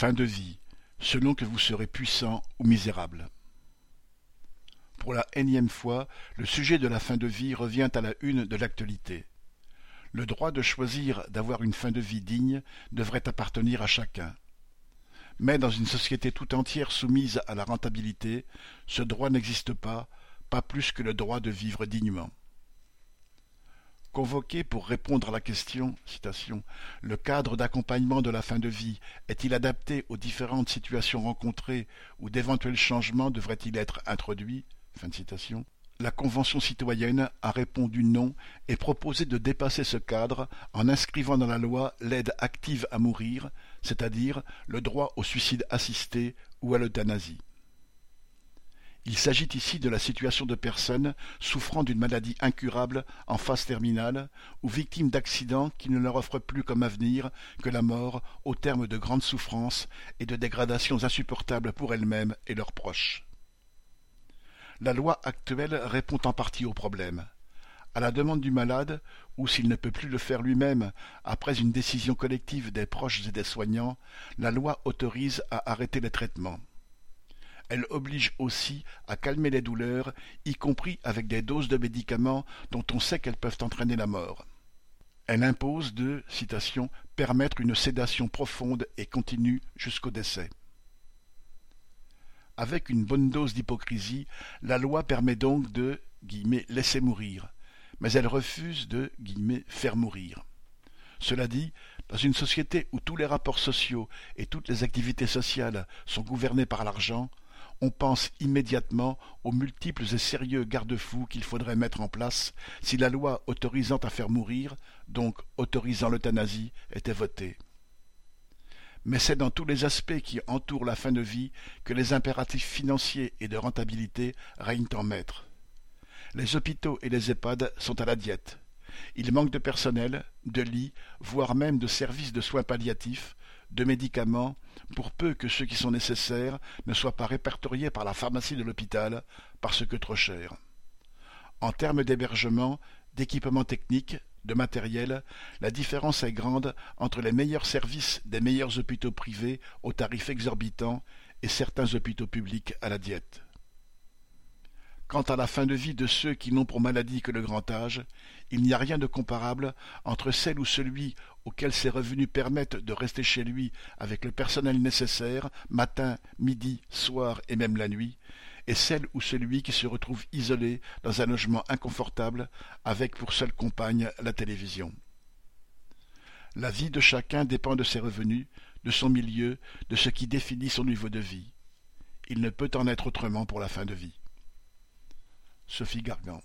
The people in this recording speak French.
Fin de vie, selon que vous serez puissant ou misérable. Pour la énième fois, le sujet de la fin de vie revient à la une de l'actualité. Le droit de choisir d'avoir une fin de vie digne devrait appartenir à chacun. Mais dans une société tout entière soumise à la rentabilité, ce droit n'existe pas, pas plus que le droit de vivre dignement. Convoqué pour répondre à la question Le cadre d'accompagnement de la fin de vie est-il adapté aux différentes situations rencontrées ou d'éventuels changements devraient-ils être introduits La Convention citoyenne a répondu non et proposé de dépasser ce cadre en inscrivant dans la loi l'aide active à mourir, c'est-à-dire le droit au suicide assisté ou à l'euthanasie. Il s'agit ici de la situation de personnes souffrant d'une maladie incurable en phase terminale ou victimes d'accidents qui ne leur offrent plus comme avenir que la mort au terme de grandes souffrances et de dégradations insupportables pour elles-mêmes et leurs proches. La loi actuelle répond en partie au problème. À la demande du malade, ou s'il ne peut plus le faire lui-même après une décision collective des proches et des soignants, la loi autorise à arrêter les traitements. Elle oblige aussi à calmer les douleurs, y compris avec des doses de médicaments dont on sait qu'elles peuvent entraîner la mort. Elle impose de citation, permettre une sédation profonde et continue jusqu'au décès. Avec une bonne dose d'hypocrisie, la loi permet donc de laisser mourir, mais elle refuse de faire mourir. Cela dit, dans une société où tous les rapports sociaux et toutes les activités sociales sont gouvernés par l'argent, on pense immédiatement aux multiples et sérieux garde-fous qu'il faudrait mettre en place si la loi autorisant à faire mourir, donc autorisant l'euthanasie, était votée. Mais c'est dans tous les aspects qui entourent la fin de vie que les impératifs financiers et de rentabilité règnent en maître. Les hôpitaux et les EHPAD sont à la diète. Il manque de personnel, de lits, voire même de services de soins palliatifs, de médicaments, pour peu que ceux qui sont nécessaires ne soient pas répertoriés par la pharmacie de l'hôpital parce que trop cher. En termes d'hébergement, d'équipement technique, de matériel, la différence est grande entre les meilleurs services des meilleurs hôpitaux privés aux tarifs exorbitants et certains hôpitaux publics à la diète. Quant à la fin de vie de ceux qui n'ont pour maladie que le grand âge, il n'y a rien de comparable entre celle ou celui auquel ses revenus permettent de rester chez lui avec le personnel nécessaire, matin, midi, soir et même la nuit, et celle ou celui qui se retrouve isolé dans un logement inconfortable avec pour seule compagne la télévision. La vie de chacun dépend de ses revenus, de son milieu, de ce qui définit son niveau de vie. Il ne peut en être autrement pour la fin de vie. Sophie Gargan